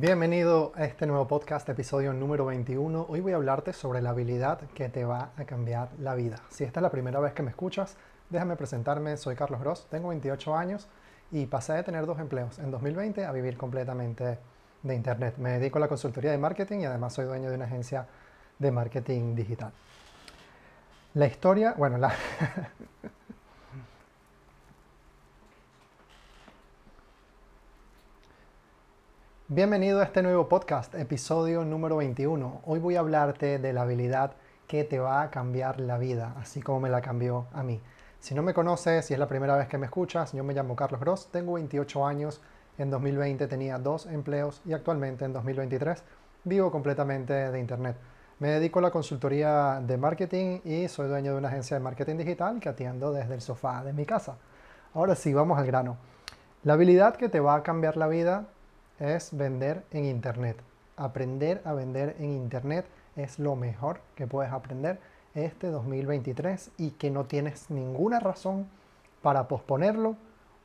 Bienvenido a este nuevo podcast, episodio número 21. Hoy voy a hablarte sobre la habilidad que te va a cambiar la vida. Si esta es la primera vez que me escuchas, déjame presentarme. Soy Carlos Gross, tengo 28 años y pasé de tener dos empleos en 2020 a vivir completamente de Internet. Me dedico a la consultoría de marketing y además soy dueño de una agencia de marketing digital. La historia, bueno, la... Bienvenido a este nuevo podcast, episodio número 21. Hoy voy a hablarte de la habilidad que te va a cambiar la vida, así como me la cambió a mí. Si no me conoces, si es la primera vez que me escuchas, yo me llamo Carlos Gross, tengo 28 años, en 2020 tenía dos empleos y actualmente en 2023 vivo completamente de Internet. Me dedico a la consultoría de marketing y soy dueño de una agencia de marketing digital que atiendo desde el sofá de mi casa. Ahora sí, vamos al grano. La habilidad que te va a cambiar la vida es vender en Internet. Aprender a vender en Internet es lo mejor que puedes aprender este 2023 y que no tienes ninguna razón para posponerlo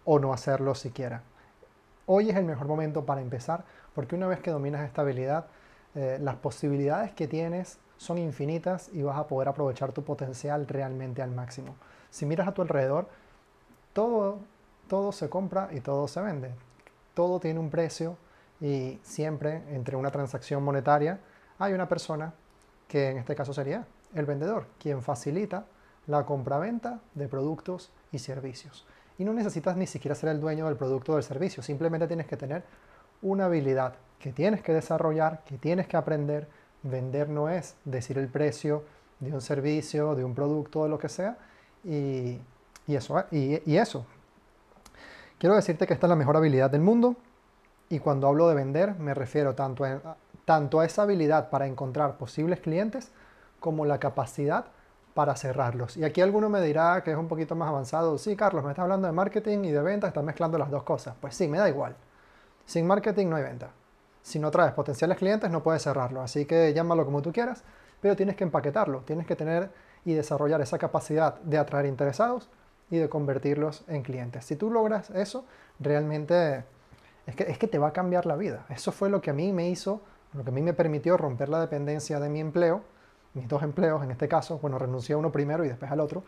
o no hacerlo siquiera. Hoy es el mejor momento para empezar porque una vez que dominas esta habilidad, eh, las posibilidades que tienes son infinitas y vas a poder aprovechar tu potencial realmente al máximo. Si miras a tu alrededor, todo, todo se compra y todo se vende. Todo tiene un precio y siempre entre una transacción monetaria hay una persona que en este caso sería el vendedor, quien facilita la compraventa de productos y servicios. Y no necesitas ni siquiera ser el dueño del producto o del servicio, simplemente tienes que tener una habilidad que tienes que desarrollar, que tienes que aprender. Vender no es decir el precio de un servicio, de un producto, de lo que sea, y, eso, y eso. Quiero decirte que esta es la mejor habilidad del mundo, y cuando hablo de vender, me refiero tanto a, tanto a esa habilidad para encontrar posibles clientes como la capacidad para cerrarlos. Y aquí alguno me dirá que es un poquito más avanzado. Sí, Carlos, me está hablando de marketing y de venta, estás mezclando las dos cosas. Pues sí, me da igual. Sin marketing no hay venta. Si no traes potenciales clientes, no puedes cerrarlo. Así que llámalo como tú quieras, pero tienes que empaquetarlo. Tienes que tener y desarrollar esa capacidad de atraer interesados y de convertirlos en clientes. Si tú logras eso, realmente es que, es que te va a cambiar la vida. Eso fue lo que a mí me hizo, lo que a mí me permitió romper la dependencia de mi empleo, mis dos empleos en este caso, bueno, renuncié a uno primero y después al otro,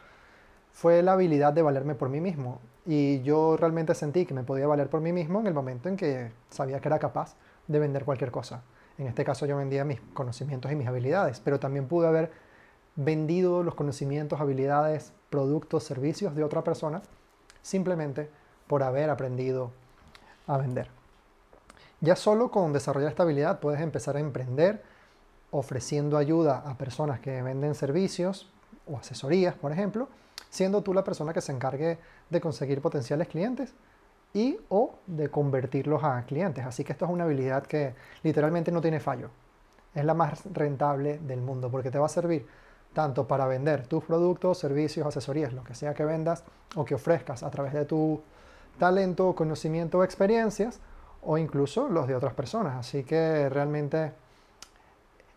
fue la habilidad de valerme por mí mismo. Y yo realmente sentí que me podía valer por mí mismo en el momento en que sabía que era capaz de vender cualquier cosa. En este caso yo vendía mis conocimientos y mis habilidades, pero también pude haber vendido los conocimientos, habilidades, productos, servicios de otra persona simplemente por haber aprendido a vender. Ya solo con desarrollar esta habilidad puedes empezar a emprender ofreciendo ayuda a personas que venden servicios o asesorías, por ejemplo, siendo tú la persona que se encargue de conseguir potenciales clientes y o de convertirlos a clientes. Así que esto es una habilidad que literalmente no tiene fallo. Es la más rentable del mundo porque te va a servir tanto para vender tus productos, servicios, asesorías, lo que sea que vendas o que ofrezcas a través de tu talento, conocimiento o experiencias, o incluso los de otras personas. Así que realmente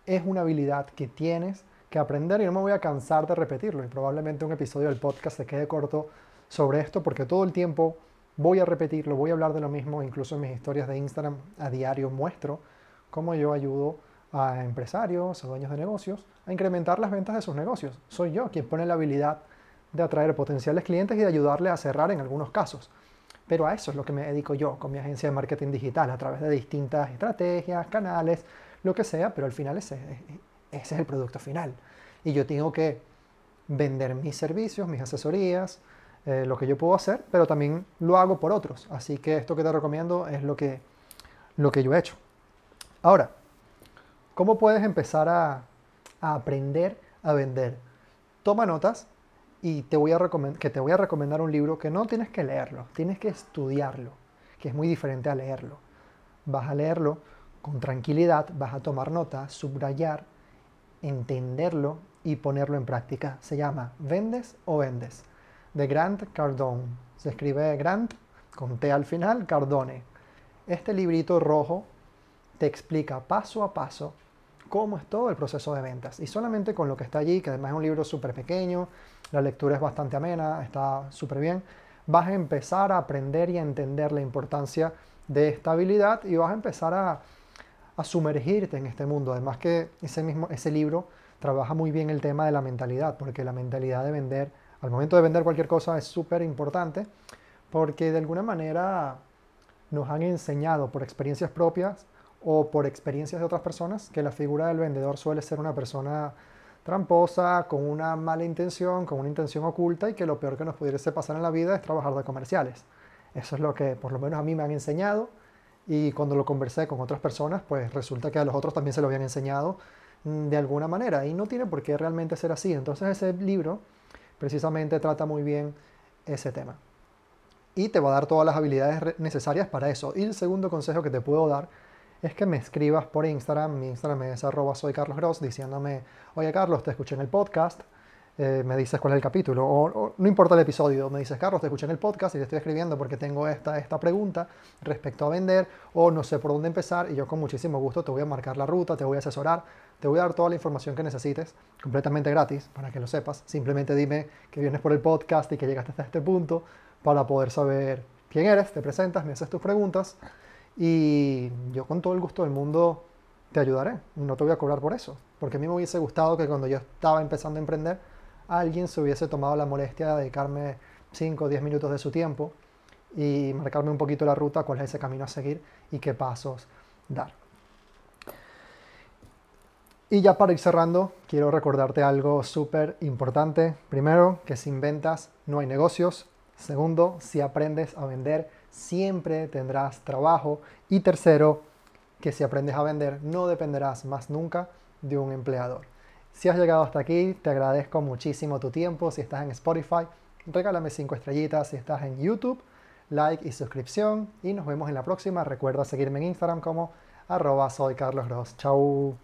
es una habilidad que tienes que aprender y no me voy a cansar de repetirlo. Y probablemente un episodio del podcast se quede corto sobre esto porque todo el tiempo voy a repetirlo, voy a hablar de lo mismo, incluso en mis historias de Instagram a diario muestro cómo yo ayudo a empresarios, a dueños de negocios, a incrementar las ventas de sus negocios. Soy yo quien pone la habilidad de atraer potenciales clientes y de ayudarle a cerrar en algunos casos. Pero a eso es lo que me dedico yo con mi agencia de marketing digital, a través de distintas estrategias, canales, lo que sea, pero al final ese, ese es el producto final. Y yo tengo que vender mis servicios, mis asesorías, eh, lo que yo puedo hacer, pero también lo hago por otros. Así que esto que te recomiendo es lo que, lo que yo he hecho. Ahora, ¿cómo puedes empezar a, a aprender a vender? Toma notas, y te voy a que te voy a recomendar un libro que no tienes que leerlo, tienes que estudiarlo, que es muy diferente a leerlo. Vas a leerlo con tranquilidad, vas a tomar nota, subrayar, entenderlo y ponerlo en práctica. Se llama Vendes o Vendes, de Grant Cardone. Se escribe Grant con T al final, Cardone. Este librito rojo te explica paso a paso cómo es todo el proceso de ventas. Y solamente con lo que está allí, que además es un libro súper pequeño, la lectura es bastante amena, está súper bien, vas a empezar a aprender y a entender la importancia de esta habilidad y vas a empezar a, a sumergirte en este mundo. Además que ese, mismo, ese libro trabaja muy bien el tema de la mentalidad, porque la mentalidad de vender, al momento de vender cualquier cosa es súper importante, porque de alguna manera nos han enseñado por experiencias propias o por experiencias de otras personas que la figura del vendedor suele ser una persona tramposa, con una mala intención, con una intención oculta y que lo peor que nos pudiese pasar en la vida es trabajar de comerciales. Eso es lo que por lo menos a mí me han enseñado y cuando lo conversé con otras personas, pues resulta que a los otros también se lo habían enseñado mm, de alguna manera y no tiene por qué realmente ser así. Entonces ese libro precisamente trata muy bien ese tema y te va a dar todas las habilidades necesarias para eso. Y el segundo consejo que te puedo dar es que me escribas por Instagram, mi Instagram es arroba soy Carlos Gross, diciéndome, oye Carlos, te escuché en el podcast, eh, me dices cuál es el capítulo, o, no importa el episodio, me dices, Carlos, te escuché en el podcast y te estoy escribiendo porque tengo esta, esta pregunta respecto a vender, o no sé por dónde empezar, y yo con muchísimo gusto te voy a marcar la ruta, te voy a asesorar, te voy a dar toda la información que necesites, completamente gratis, para que lo sepas. Simplemente dime que vienes por el podcast y que llegaste hasta este punto para poder saber quién eres, te presentas, me haces tus preguntas y yo con todo el gusto del mundo te ayudaré. No te voy a cobrar por eso, porque a mí me hubiese gustado que cuando yo estaba empezando a emprender, alguien se hubiese tomado la molestia de dedicarme 5 o 10 minutos de su tiempo y marcarme un poquito la ruta, cuál es ese camino a seguir y qué pasos dar. Y ya para ir cerrando, quiero recordarte algo súper importante. Primero, que sin ventas no hay negocios. Segundo, si aprendes a vender, siempre tendrás trabajo. Y tercero, que si aprendes a vender, no dependerás más nunca de un empleador. Si has llegado hasta aquí, te agradezco muchísimo tu tiempo. Si estás en Spotify, regálame 5 estrellitas. Si estás en YouTube, like y suscripción. Y nos vemos en la próxima. Recuerda seguirme en Instagram como arroba soy Carlos Chau.